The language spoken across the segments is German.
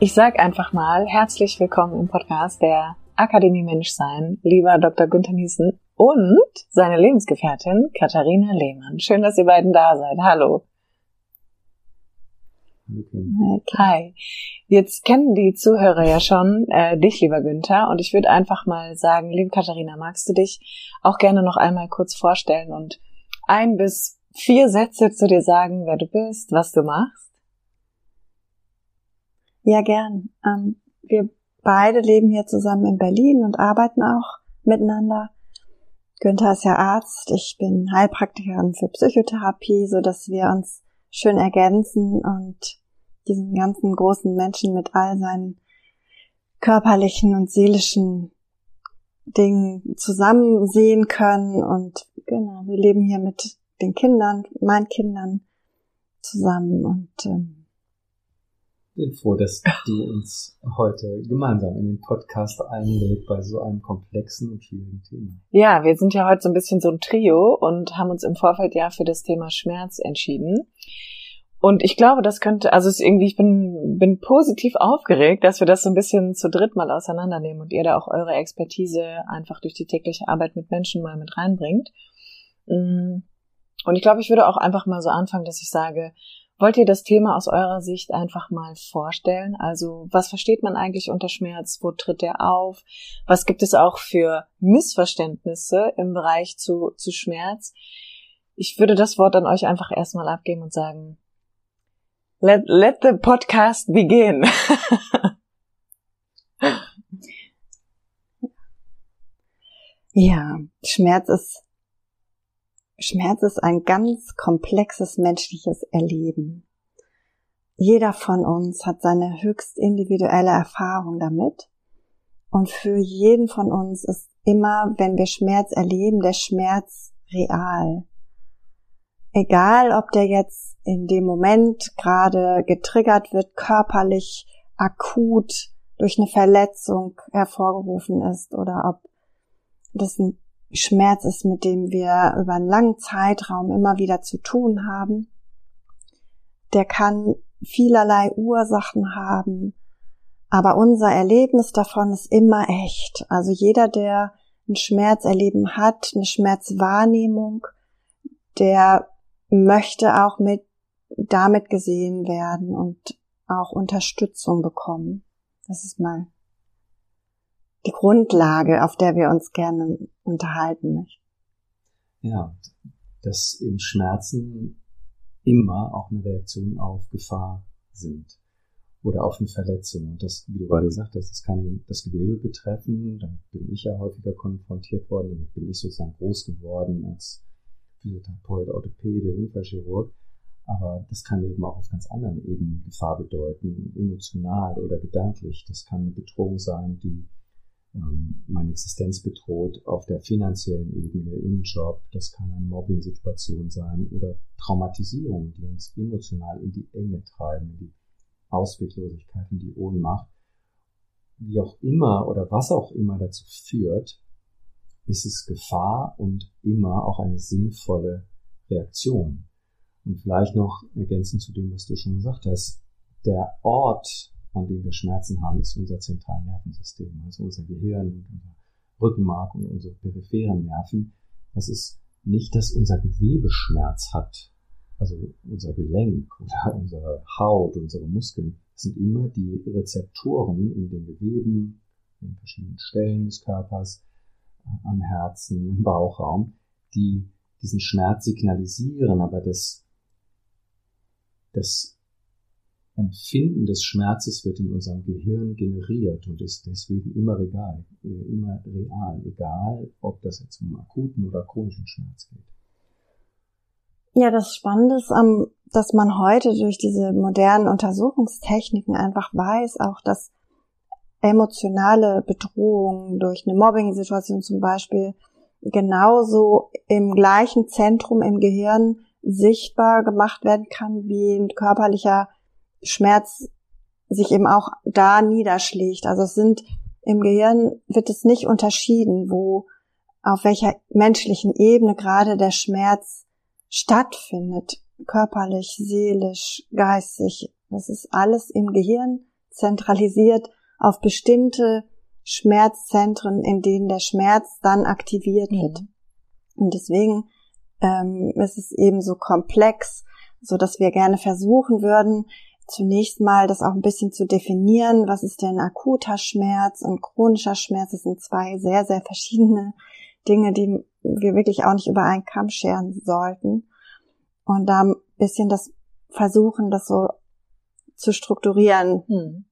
Ich sage einfach mal herzlich willkommen im Podcast der Akademie Menschsein, lieber Dr. Günther Niesen und seine Lebensgefährtin Katharina Lehmann. Schön, dass ihr beiden da seid. Hallo. Okay. Hi. Jetzt kennen die Zuhörer ja schon äh, dich, lieber Günther, und ich würde einfach mal sagen, liebe Katharina, magst du dich auch gerne noch einmal kurz vorstellen und ein bis vier Sätze zu dir sagen, wer du bist, was du machst? Ja, gern. Ähm, wir beide leben hier zusammen in Berlin und arbeiten auch miteinander. Günther ist ja Arzt, ich bin Heilpraktikerin für Psychotherapie, so dass wir uns schön ergänzen und diesen ganzen großen Menschen mit all seinen körperlichen und seelischen Dingen zusammen sehen können. Und genau, wir leben hier mit den Kindern, meinen Kindern zusammen und ähm, bin froh, dass du uns heute gemeinsam in den Podcast einlädt bei so einem komplexen und schwierigen Thema. Ja, wir sind ja heute so ein bisschen so ein Trio und haben uns im Vorfeld ja für das Thema Schmerz entschieden. Und ich glaube, das könnte, also es irgendwie, ich bin, bin positiv aufgeregt, dass wir das so ein bisschen zu dritt mal auseinandernehmen und ihr da auch eure Expertise einfach durch die tägliche Arbeit mit Menschen mal mit reinbringt. Mm. Und ich glaube, ich würde auch einfach mal so anfangen, dass ich sage, Wollt ihr das Thema aus eurer Sicht einfach mal vorstellen? Also was versteht man eigentlich unter Schmerz? Wo tritt der auf? Was gibt es auch für Missverständnisse im Bereich zu, zu Schmerz? Ich würde das Wort an euch einfach erstmal abgeben und sagen, let, let the podcast begin. ja, Schmerz ist Schmerz ist ein ganz komplexes menschliches Erleben. Jeder von uns hat seine höchst individuelle Erfahrung damit. Und für jeden von uns ist immer, wenn wir Schmerz erleben, der Schmerz real. Egal, ob der jetzt in dem Moment gerade getriggert wird, körperlich, akut durch eine Verletzung hervorgerufen ist oder ob das ein Schmerz ist, mit dem wir über einen langen Zeitraum immer wieder zu tun haben. Der kann vielerlei Ursachen haben, aber unser Erlebnis davon ist immer echt. Also jeder, der ein Schmerzerleben hat, eine Schmerzwahrnehmung, der möchte auch mit damit gesehen werden und auch Unterstützung bekommen. Das ist mal die Grundlage, auf der wir uns gerne unterhalten möchten. Ja, dass im Schmerzen immer auch eine Reaktion auf Gefahr sind oder auf eine Verletzung. Und das, wie du gerade gesagt hast, das kann das Gewebe betreffen. Da bin ich ja häufiger konfrontiert worden. Damit bin ich sozusagen groß geworden als Physiotherapeut, Orthopäde, Unfallchirurg. Aber das kann eben auch auf ganz anderen Ebenen Gefahr bedeuten, emotional oder gedanklich. Das kann eine Bedrohung sein, die meine Existenz bedroht auf der finanziellen Ebene, im Job. Das kann eine Mobbing-Situation sein oder Traumatisierung, die uns emotional in die Enge treiben, in die Ausweglosigkeit, in die Ohnmacht. Wie auch immer oder was auch immer dazu führt, ist es Gefahr und immer auch eine sinnvolle Reaktion. Und vielleicht noch ergänzend zu dem, was du schon gesagt hast, der Ort an dem wir Schmerzen haben, ist unser Zentralnervensystem, also unser Gehirn und unser Rückenmark und unsere peripheren Nerven. Das ist nicht, dass unser Gewebe Schmerz hat, also unser Gelenk oder unsere Haut, unsere Muskeln. Das sind immer die Rezeptoren in den Geweben, in verschiedenen Stellen des Körpers, am Herzen, im Bauchraum, die diesen Schmerz signalisieren, aber das, das Empfinden des Schmerzes wird in unserem Gehirn generiert und ist deswegen immer real, äh, immer real, egal ob das jetzt um akuten oder chronischen Schmerz geht. Ja, das Spannende ist am dass man heute durch diese modernen Untersuchungstechniken einfach weiß, auch dass emotionale Bedrohung durch eine Mobbing-Situation zum Beispiel genauso im gleichen Zentrum im Gehirn sichtbar gemacht werden kann, wie ein körperlicher Schmerz sich eben auch da niederschlägt. Also es sind im Gehirn wird es nicht unterschieden, wo auf welcher menschlichen Ebene gerade der Schmerz stattfindet, körperlich, seelisch, geistig. Das ist alles im Gehirn zentralisiert auf bestimmte Schmerzzentren, in denen der Schmerz dann aktiviert wird. Mhm. Und deswegen ähm, ist es eben so komplex, so dass wir gerne versuchen würden, zunächst mal das auch ein bisschen zu definieren. Was ist denn akuter Schmerz und chronischer Schmerz? Das sind zwei sehr, sehr verschiedene Dinge, die wir wirklich auch nicht über einen Kamm scheren sollten. Und da ein bisschen das versuchen, das so zu strukturieren, hm.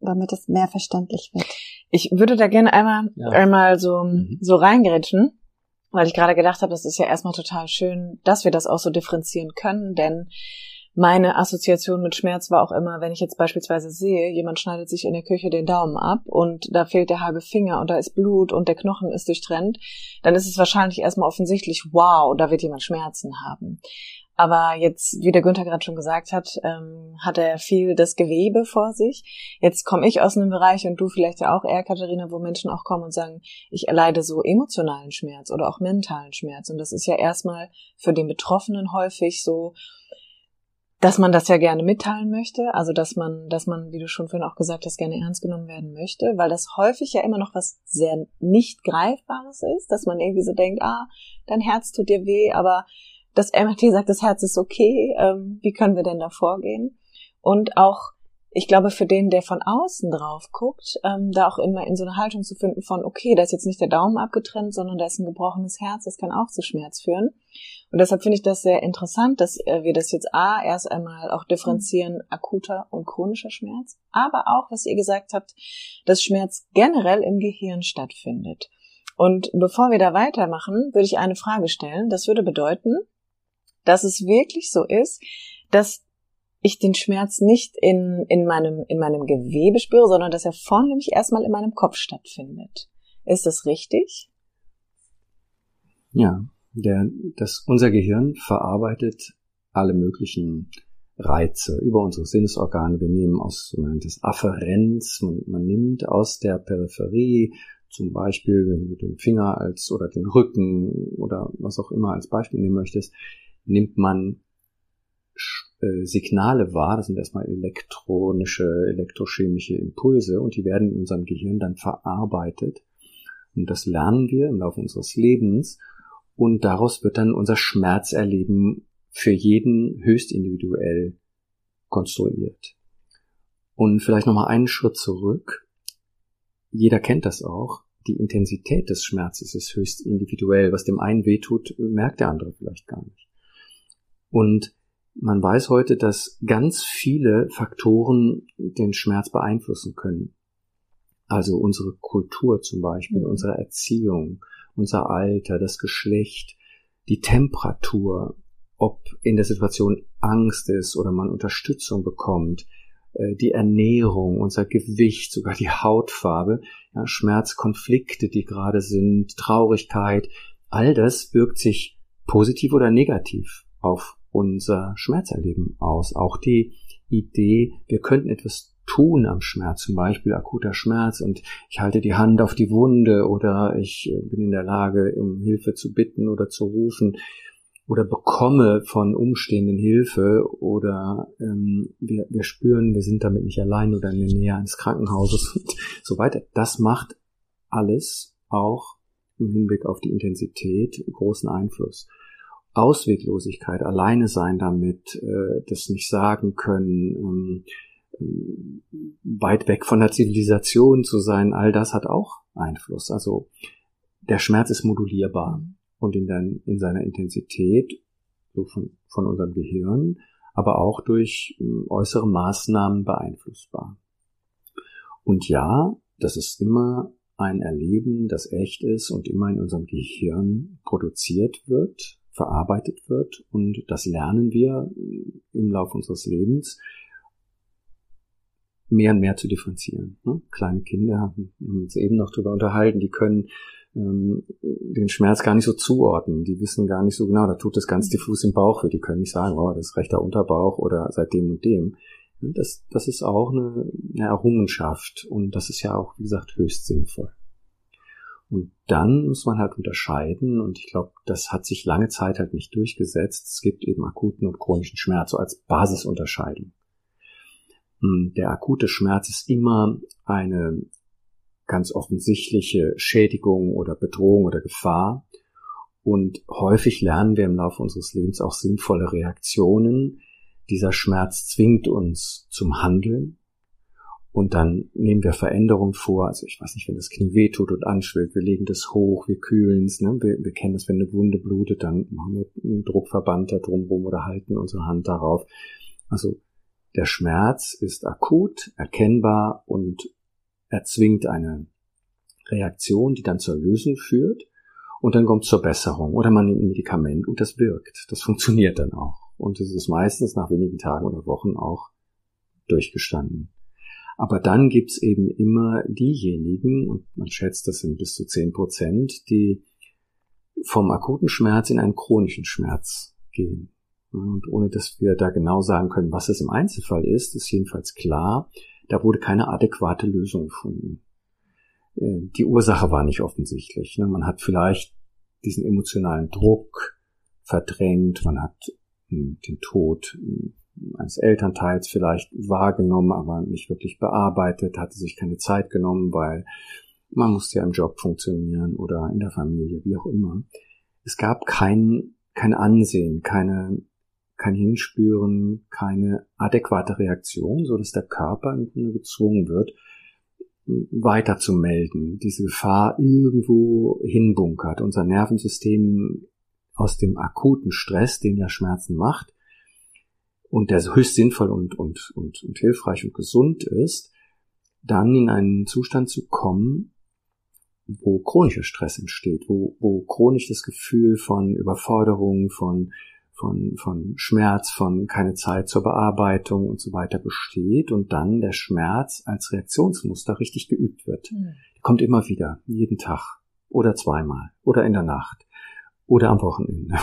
damit es mehr verständlich wird. Ich würde da gerne einmal, ja. einmal so, mhm. so reingeritschen, weil ich gerade gedacht habe, das ist ja erstmal total schön, dass wir das auch so differenzieren können, denn meine Assoziation mit Schmerz war auch immer, wenn ich jetzt beispielsweise sehe, jemand schneidet sich in der Küche den Daumen ab und da fehlt der halbe Finger und da ist Blut und der Knochen ist durchtrennt, dann ist es wahrscheinlich erstmal offensichtlich, wow, da wird jemand Schmerzen haben. Aber jetzt, wie der Günther gerade schon gesagt hat, ähm, hat er viel das Gewebe vor sich. Jetzt komme ich aus einem Bereich und du vielleicht ja auch eher, Katharina, wo Menschen auch kommen und sagen, ich erleide so emotionalen Schmerz oder auch mentalen Schmerz. Und das ist ja erstmal für den Betroffenen häufig so, dass man das ja gerne mitteilen möchte, also dass man, dass man, wie du schon vorhin auch gesagt hast, gerne ernst genommen werden möchte, weil das häufig ja immer noch was sehr nicht greifbares ist, dass man irgendwie so denkt, ah, dein Herz tut dir weh, aber das MRT sagt, das Herz ist okay, ähm, wie können wir denn da vorgehen? Und auch ich glaube, für den, der von außen drauf guckt, ähm, da auch immer in so eine Haltung zu finden von, okay, da ist jetzt nicht der Daumen abgetrennt, sondern da ist ein gebrochenes Herz, das kann auch zu Schmerz führen. Und deshalb finde ich das sehr interessant, dass äh, wir das jetzt A, erst einmal auch differenzieren, akuter und chronischer Schmerz, aber auch, was ihr gesagt habt, dass Schmerz generell im Gehirn stattfindet. Und bevor wir da weitermachen, würde ich eine Frage stellen. Das würde bedeuten, dass es wirklich so ist, dass ich den Schmerz nicht in, in, meinem, in meinem Gewebe spüre, sondern dass er vornehmlich erstmal in meinem Kopf stattfindet. Ist das richtig? Ja, der, das, unser Gehirn verarbeitet alle möglichen Reize über unsere Sinnesorgane. Wir nehmen aus sogenanntes Afferenz, man, man nimmt aus der Peripherie, zum Beispiel, wenn du den Finger als oder den Rücken oder was auch immer als Beispiel nehmen möchtest, nimmt man äh, Signale wahr, das sind erstmal elektronische, elektrochemische Impulse und die werden in unserem Gehirn dann verarbeitet. Und das lernen wir im Laufe unseres Lebens und daraus wird dann unser Schmerzerleben für jeden höchst individuell konstruiert. Und vielleicht nochmal einen Schritt zurück. Jeder kennt das auch. Die Intensität des Schmerzes ist höchst individuell. Was dem einen wehtut, merkt der andere vielleicht gar nicht. Und man weiß heute, dass ganz viele Faktoren den Schmerz beeinflussen können. Also unsere Kultur zum Beispiel, mhm. unsere Erziehung, unser Alter, das Geschlecht, die Temperatur, ob in der Situation Angst ist oder man Unterstützung bekommt, äh, die Ernährung, unser Gewicht, sogar die Hautfarbe, ja, Schmerzkonflikte, die gerade sind, Traurigkeit, all das wirkt sich positiv oder negativ auf unser Schmerzerleben aus. Auch die Idee, wir könnten etwas tun am Schmerz, zum Beispiel akuter Schmerz und ich halte die Hand auf die Wunde oder ich äh, bin in der Lage, um Hilfe zu bitten oder zu rufen oder bekomme von Umstehenden Hilfe oder ähm, wir, wir spüren, wir sind damit nicht allein oder in der Nähe eines Krankenhauses und so weiter. Das macht alles auch im Hinblick auf die Intensität großen Einfluss. Ausweglosigkeit, alleine sein damit, äh, das nicht sagen können, ähm, ähm, weit weg von der Zivilisation zu sein, all das hat auch Einfluss. Also der Schmerz ist modulierbar und in, der, in seiner Intensität so von, von unserem Gehirn, aber auch durch ähm, äußere Maßnahmen beeinflussbar. Und ja, das ist immer ein Erleben, das echt ist und immer in unserem Gehirn produziert wird verarbeitet wird und das lernen wir im Laufe unseres Lebens mehr und mehr zu differenzieren. Ne? Kleine Kinder, haben uns eben noch darüber unterhalten, die können ähm, den Schmerz gar nicht so zuordnen. Die wissen gar nicht so genau, da tut das ganz diffus im Bauch weh. Die können nicht sagen, oh, das ist rechter Unterbauch oder seit dem und dem. Das, das ist auch eine, eine Errungenschaft und das ist ja auch, wie gesagt, höchst sinnvoll. Und dann muss man halt unterscheiden, und ich glaube, das hat sich lange Zeit halt nicht durchgesetzt. Es gibt eben akuten und chronischen Schmerz, so als Basisunterscheidung. Hm, der akute Schmerz ist immer eine ganz offensichtliche Schädigung oder Bedrohung oder Gefahr. Und häufig lernen wir im Laufe unseres Lebens auch sinnvolle Reaktionen. Dieser Schmerz zwingt uns zum Handeln. Und dann nehmen wir Veränderungen vor. Also ich weiß nicht, wenn das Knie wehtut und anschwillt, wir legen das hoch, wir kühlen es. Ne? Wir, wir kennen das, wenn eine Wunde blutet, dann machen wir einen Druckverband da drumherum oder halten unsere Hand darauf. Also der Schmerz ist akut, erkennbar und erzwingt eine Reaktion, die dann zur Lösung führt und dann kommt zur Besserung oder man nimmt ein Medikament und das wirkt. Das funktioniert dann auch. Und es ist meistens nach wenigen Tagen oder Wochen auch durchgestanden. Aber dann gibt's eben immer diejenigen, und man schätzt, das sind bis zu zehn Prozent, die vom akuten Schmerz in einen chronischen Schmerz gehen. Und ohne dass wir da genau sagen können, was es im Einzelfall ist, ist jedenfalls klar, da wurde keine adäquate Lösung gefunden. Äh, die Ursache war nicht offensichtlich. Ne? Man hat vielleicht diesen emotionalen Druck verdrängt, man hat hm, den Tod hm, eines Elternteils vielleicht wahrgenommen, aber nicht wirklich bearbeitet, hatte sich keine Zeit genommen, weil man musste ja im Job funktionieren oder in der Familie, wie auch immer. Es gab kein, kein Ansehen, keine kein Hinspüren, keine adäquate Reaktion, so dass der Körper im Grunde gezwungen wird, weiter zu melden, diese Gefahr irgendwo hinbunkert. Unser Nervensystem aus dem akuten Stress, den ja Schmerzen macht, und der höchst sinnvoll und, und, und, und hilfreich und gesund ist, dann in einen Zustand zu kommen, wo chronischer Stress entsteht, wo, wo chronisch das Gefühl von Überforderung, von von, von Schmerz, von keine Zeit zur Bearbeitung und so weiter besteht und dann der Schmerz als Reaktionsmuster richtig geübt wird. Mhm. kommt immer wieder, jeden Tag oder zweimal oder in der Nacht oder am Wochenende.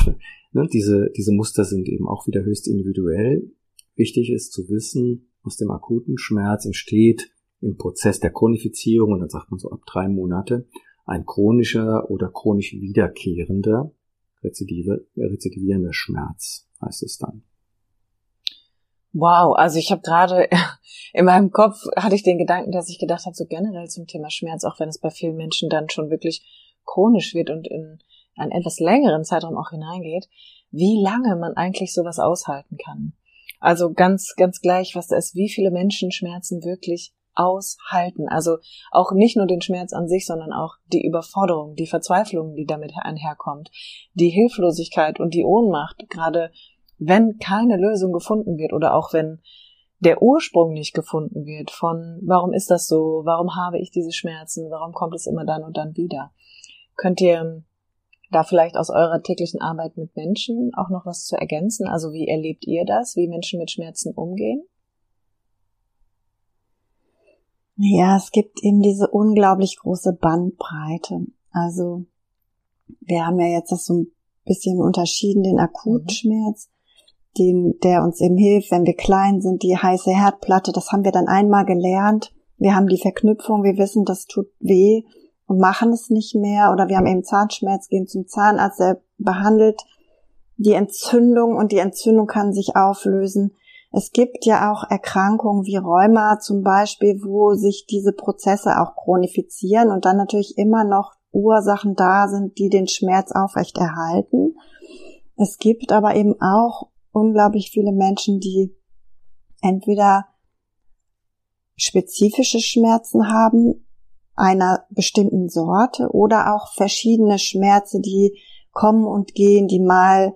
Ne, diese, diese Muster sind eben auch wieder höchst individuell. Wichtig ist zu wissen, aus dem akuten Schmerz entsteht im Prozess der Chronifizierung, und dann sagt man so ab drei Monate, ein chronischer oder chronisch wiederkehrender rezidive, rezidivierender Schmerz, heißt es dann. Wow, also ich habe gerade in meinem Kopf hatte ich den Gedanken, dass ich gedacht habe, so generell zum Thema Schmerz, auch wenn es bei vielen Menschen dann schon wirklich chronisch wird und in einen etwas längeren Zeitraum auch hineingeht, wie lange man eigentlich sowas aushalten kann. Also ganz, ganz gleich, was da ist, wie viele Menschen Schmerzen wirklich aushalten. Also auch nicht nur den Schmerz an sich, sondern auch die Überforderung, die Verzweiflung, die damit einherkommt, die Hilflosigkeit und die Ohnmacht, gerade wenn keine Lösung gefunden wird oder auch wenn der Ursprung nicht gefunden wird von warum ist das so, warum habe ich diese Schmerzen, warum kommt es immer dann und dann wieder. Könnt ihr da vielleicht aus eurer täglichen Arbeit mit Menschen auch noch was zu ergänzen? Also wie erlebt ihr das, wie Menschen mit Schmerzen umgehen? Ja, es gibt eben diese unglaublich große Bandbreite. Also wir haben ja jetzt das so ein bisschen unterschieden, den Akutschmerz, den, der uns eben hilft, wenn wir klein sind, die heiße Herdplatte, das haben wir dann einmal gelernt. Wir haben die Verknüpfung, wir wissen, das tut weh und machen es nicht mehr. Oder wir haben eben Zahnschmerz, gehen zum Zahnarzt, der behandelt die Entzündung und die Entzündung kann sich auflösen. Es gibt ja auch Erkrankungen wie Rheuma zum Beispiel, wo sich diese Prozesse auch chronifizieren und dann natürlich immer noch Ursachen da sind, die den Schmerz aufrechterhalten. Es gibt aber eben auch unglaublich viele Menschen, die entweder spezifische Schmerzen haben, einer bestimmten Sorte oder auch verschiedene Schmerzen, die kommen und gehen, die mal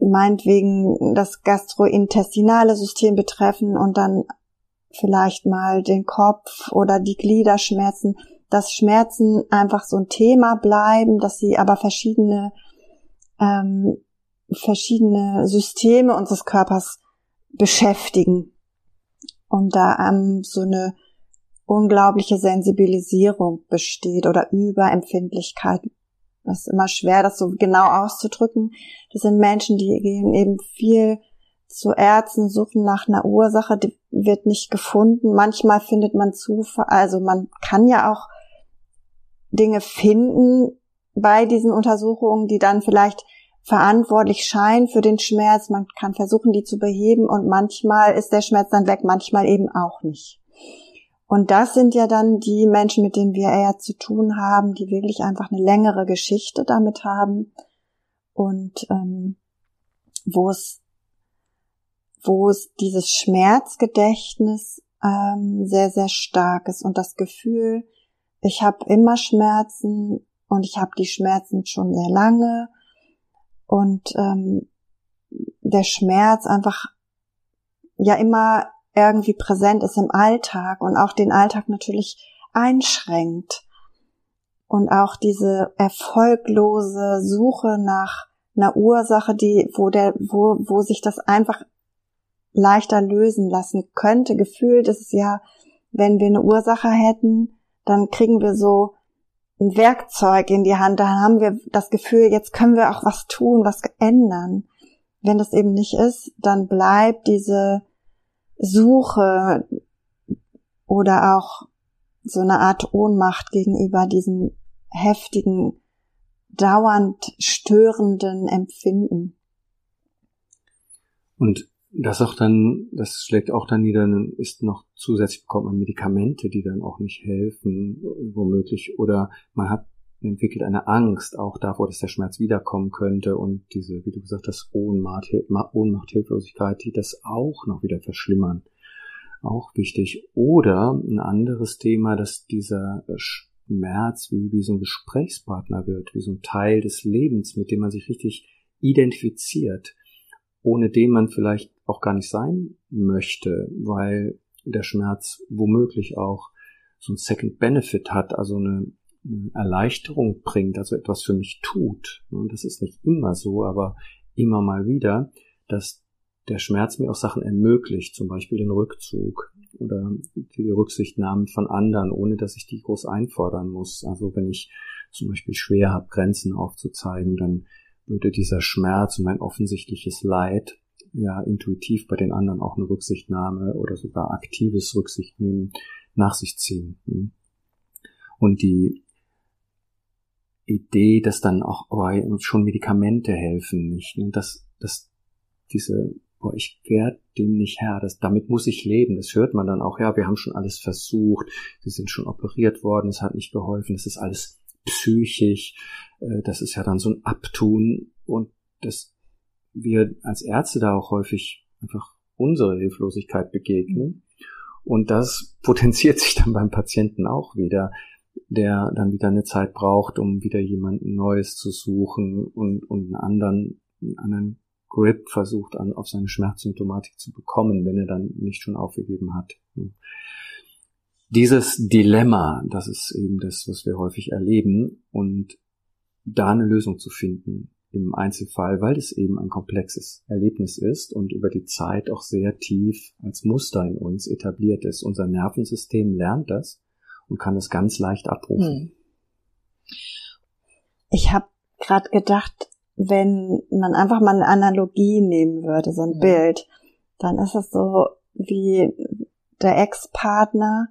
meinetwegen das gastrointestinale System betreffen und dann vielleicht mal den Kopf oder die Gliederschmerzen, dass Schmerzen einfach so ein Thema bleiben, dass sie aber verschiedene ähm, verschiedene Systeme unseres Körpers beschäftigen. Und da ähm, so eine unglaubliche Sensibilisierung besteht oder Überempfindlichkeit. Das ist immer schwer, das so genau auszudrücken. Das sind Menschen, die gehen eben viel zu Ärzten, suchen nach einer Ursache, die wird nicht gefunden. Manchmal findet man Zufall, also man kann ja auch Dinge finden bei diesen Untersuchungen, die dann vielleicht verantwortlich scheinen für den Schmerz. Man kann versuchen, die zu beheben und manchmal ist der Schmerz dann weg, manchmal eben auch nicht. Und das sind ja dann die Menschen, mit denen wir eher zu tun haben, die wirklich einfach eine längere Geschichte damit haben. Und ähm, wo es wo es dieses Schmerzgedächtnis ähm, sehr sehr stark ist. Und das Gefühl, ich habe immer Schmerzen und ich habe die Schmerzen schon sehr lange. Und ähm, der Schmerz einfach ja immer irgendwie präsent ist im Alltag und auch den Alltag natürlich einschränkt. Und auch diese erfolglose Suche nach einer Ursache, die, wo der, wo, wo sich das einfach leichter lösen lassen könnte. Gefühlt ist es ja, wenn wir eine Ursache hätten, dann kriegen wir so ein Werkzeug in die Hand, dann haben wir das Gefühl, jetzt können wir auch was tun, was ändern. Wenn das eben nicht ist, dann bleibt diese Suche oder auch so eine Art Ohnmacht gegenüber diesem heftigen, dauernd störenden Empfinden. Und das auch dann, das schlägt auch dann nieder, ist noch zusätzlich bekommt man Medikamente, die dann auch nicht helfen, womöglich, oder man hat entwickelt eine Angst auch davor, dass der Schmerz wiederkommen könnte und diese, wie du gesagt hast, Ohnmacht, Ohnmacht, Hilflosigkeit, die das auch noch wieder verschlimmern. Auch wichtig. Oder ein anderes Thema, dass dieser Schmerz wie, wie so ein Gesprächspartner wird, wie so ein Teil des Lebens, mit dem man sich richtig identifiziert, ohne den man vielleicht auch gar nicht sein möchte, weil der Schmerz womöglich auch so ein Second Benefit hat, also eine Erleichterung bringt, also etwas für mich tut. Das ist nicht immer so, aber immer mal wieder, dass der Schmerz mir auch Sachen ermöglicht, zum Beispiel den Rückzug oder die Rücksichtnahme von anderen, ohne dass ich die groß einfordern muss. Also wenn ich zum Beispiel schwer habe, Grenzen aufzuzeigen, dann würde dieser Schmerz und mein offensichtliches Leid ja intuitiv bei den anderen auch eine Rücksichtnahme oder sogar aktives Rücksichtnehmen nach sich ziehen. Und die Idee, dass dann auch oh, schon Medikamente helfen nicht. Und dass, dass diese, boah, ich werde dem nicht Herr, das, damit muss ich leben. Das hört man dann auch, ja, wir haben schon alles versucht, sie sind schon operiert worden, es hat nicht geholfen, es ist alles psychisch, äh, das ist ja dann so ein Abtun und dass wir als Ärzte da auch häufig einfach unsere Hilflosigkeit begegnen. Und das potenziert sich dann beim Patienten auch wieder der dann wieder eine Zeit braucht, um wieder jemanden Neues zu suchen und, und einen anderen, einen anderen Grip versucht an, auf seine Schmerzsymptomatik zu bekommen, wenn er dann nicht schon aufgegeben hat. Dieses Dilemma, das ist eben das, was wir häufig erleben und da eine Lösung zu finden im Einzelfall, weil es eben ein komplexes Erlebnis ist und über die Zeit auch sehr tief als Muster in uns etabliert ist. Unser Nervensystem lernt das und kann es ganz leicht abrufen. Hm. Ich habe gerade gedacht, wenn man einfach mal eine Analogie nehmen würde, so ein mhm. Bild, dann ist es so wie der Ex-Partner,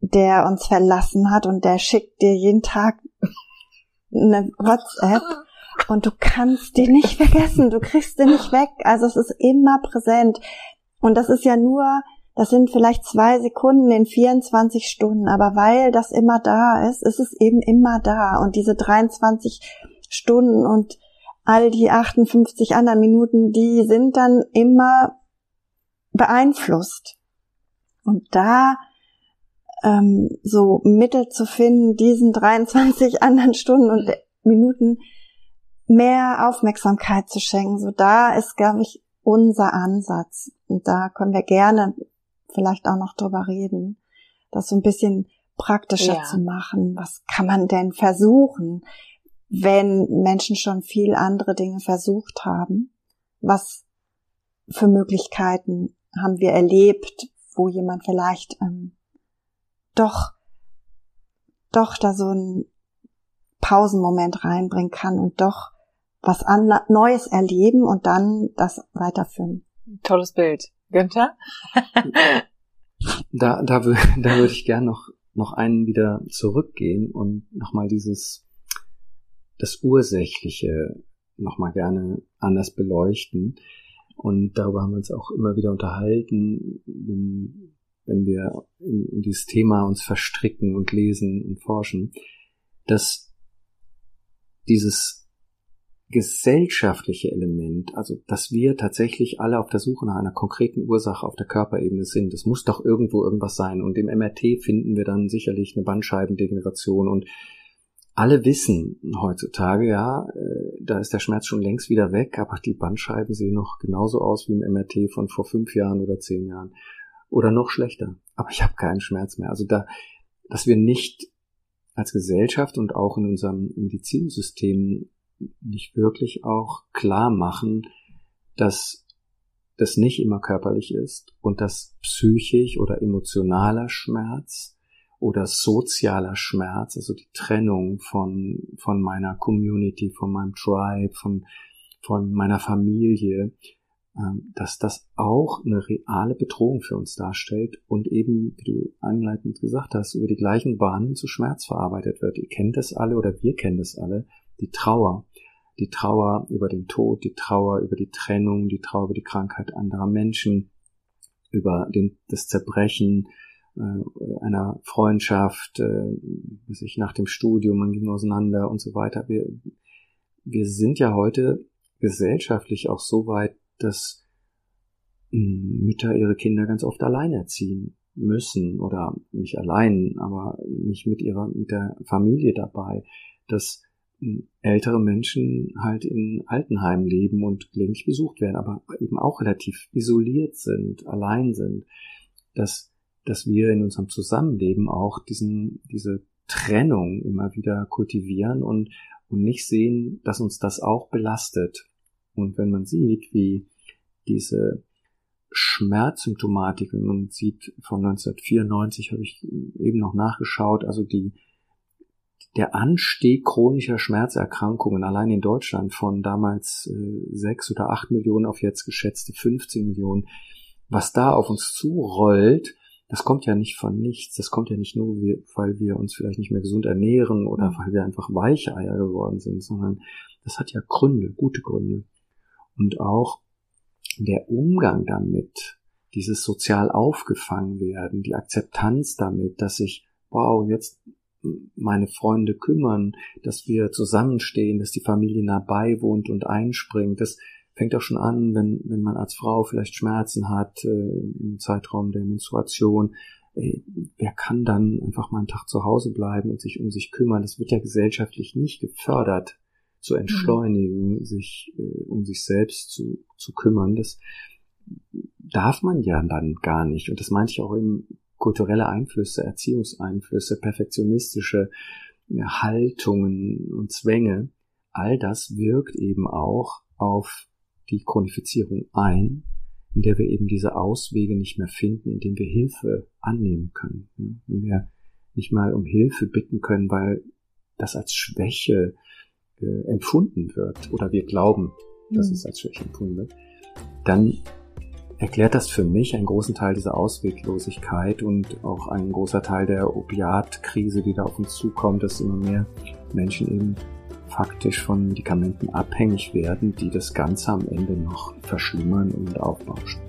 der uns verlassen hat und der schickt dir jeden Tag eine WhatsApp und du kannst die nicht vergessen, du kriegst die nicht weg. Also es ist immer präsent. Und das ist ja nur das sind vielleicht zwei Sekunden in 24 Stunden, aber weil das immer da ist, ist es eben immer da. Und diese 23 Stunden und all die 58 anderen Minuten, die sind dann immer beeinflusst. Und da ähm, so Mittel zu finden, diesen 23 anderen Stunden und Minuten mehr Aufmerksamkeit zu schenken, so da ist, glaube ich, unser Ansatz. Und da können wir gerne vielleicht auch noch drüber reden, das so ein bisschen praktischer ja. zu machen. Was kann man denn versuchen? wenn Menschen schon viel andere Dinge versucht haben? Was für Möglichkeiten haben wir erlebt, wo jemand vielleicht ähm, doch doch da so ein Pausenmoment reinbringen kann und doch was Neues erleben und dann das weiterführen. Tolles Bild. Günther? da, da, da würde ich gern noch, noch einen wieder zurückgehen und nochmal dieses, das Ursächliche nochmal gerne anders beleuchten. Und darüber haben wir uns auch immer wieder unterhalten, wenn, wenn wir in, in dieses Thema uns verstricken und lesen und forschen, dass dieses gesellschaftliche Element, also dass wir tatsächlich alle auf der Suche nach einer konkreten Ursache auf der Körperebene sind. Es muss doch irgendwo irgendwas sein. Und im MRT finden wir dann sicherlich eine Bandscheibendegeneration. Und alle wissen heutzutage, ja, äh, da ist der Schmerz schon längst wieder weg, aber die Bandscheiben sehen noch genauso aus wie im MRT von vor fünf Jahren oder zehn Jahren. Oder noch schlechter. Aber ich habe keinen Schmerz mehr. Also da, dass wir nicht als Gesellschaft und auch in unserem Medizinsystem nicht wirklich auch klar machen, dass das nicht immer körperlich ist und dass psychisch oder emotionaler Schmerz oder sozialer Schmerz, also die Trennung von, von meiner Community, von meinem Tribe, von, von meiner Familie, ähm, dass das auch eine reale Bedrohung für uns darstellt und eben, wie du einleitend gesagt hast, über die gleichen Bahnen zu Schmerz verarbeitet wird. Ihr kennt das alle oder wir kennen das alle, die Trauer die Trauer über den Tod, die Trauer über die Trennung, die Trauer über die Krankheit anderer Menschen, über den, das Zerbrechen äh, einer Freundschaft, äh, sich nach dem Studium, man ging auseinander und so weiter. Wir, wir sind ja heute gesellschaftlich auch so weit, dass hm, Mütter ihre Kinder ganz oft allein erziehen müssen oder nicht allein, aber nicht mit ihrer, mit der Familie dabei, dass ältere Menschen halt in Altenheimen leben und gelegentlich besucht werden, aber eben auch relativ isoliert sind, allein sind, dass, dass wir in unserem Zusammenleben auch diesen, diese Trennung immer wieder kultivieren und, und nicht sehen, dass uns das auch belastet. Und wenn man sieht, wie diese Schmerzsymptomatik, wenn man sieht, von 1994 habe ich eben noch nachgeschaut, also die der Anstieg chronischer Schmerzerkrankungen allein in Deutschland von damals äh, sechs oder acht Millionen auf jetzt geschätzte 15 Millionen, was da auf uns zurollt, das kommt ja nicht von nichts. Das kommt ja nicht nur, weil wir uns vielleicht nicht mehr gesund ernähren oder mhm. weil wir einfach Weicheier geworden sind, sondern das hat ja Gründe, gute Gründe. Und auch der Umgang damit, dieses sozial aufgefangen werden, die Akzeptanz damit, dass ich, wow, jetzt meine Freunde kümmern, dass wir zusammenstehen, dass die Familie nah beiwohnt und einspringt. Das fängt auch schon an, wenn, wenn man als Frau vielleicht Schmerzen hat äh, im Zeitraum der Menstruation. Äh, wer kann dann einfach mal einen Tag zu Hause bleiben und sich um sich kümmern? Das wird ja gesellschaftlich nicht gefördert, zu entschleunigen, mhm. sich äh, um sich selbst zu, zu kümmern. Das darf man ja dann gar nicht. Und das meinte ich auch im kulturelle Einflüsse, Erziehungseinflüsse, perfektionistische Haltungen und Zwänge, all das wirkt eben auch auf die Chronifizierung ein, in der wir eben diese Auswege nicht mehr finden, indem wir Hilfe annehmen können. Wenn wir nicht mal um Hilfe bitten können, weil das als Schwäche äh, empfunden wird oder wir glauben, dass mhm. es als Schwäche empfunden wird, dann erklärt das für mich einen großen Teil dieser Ausweglosigkeit und auch ein großer Teil der Opiatkrise, die da auf uns zukommt, dass immer mehr Menschen eben faktisch von Medikamenten abhängig werden, die das Ganze am Ende noch verschlimmern und aufbauschen.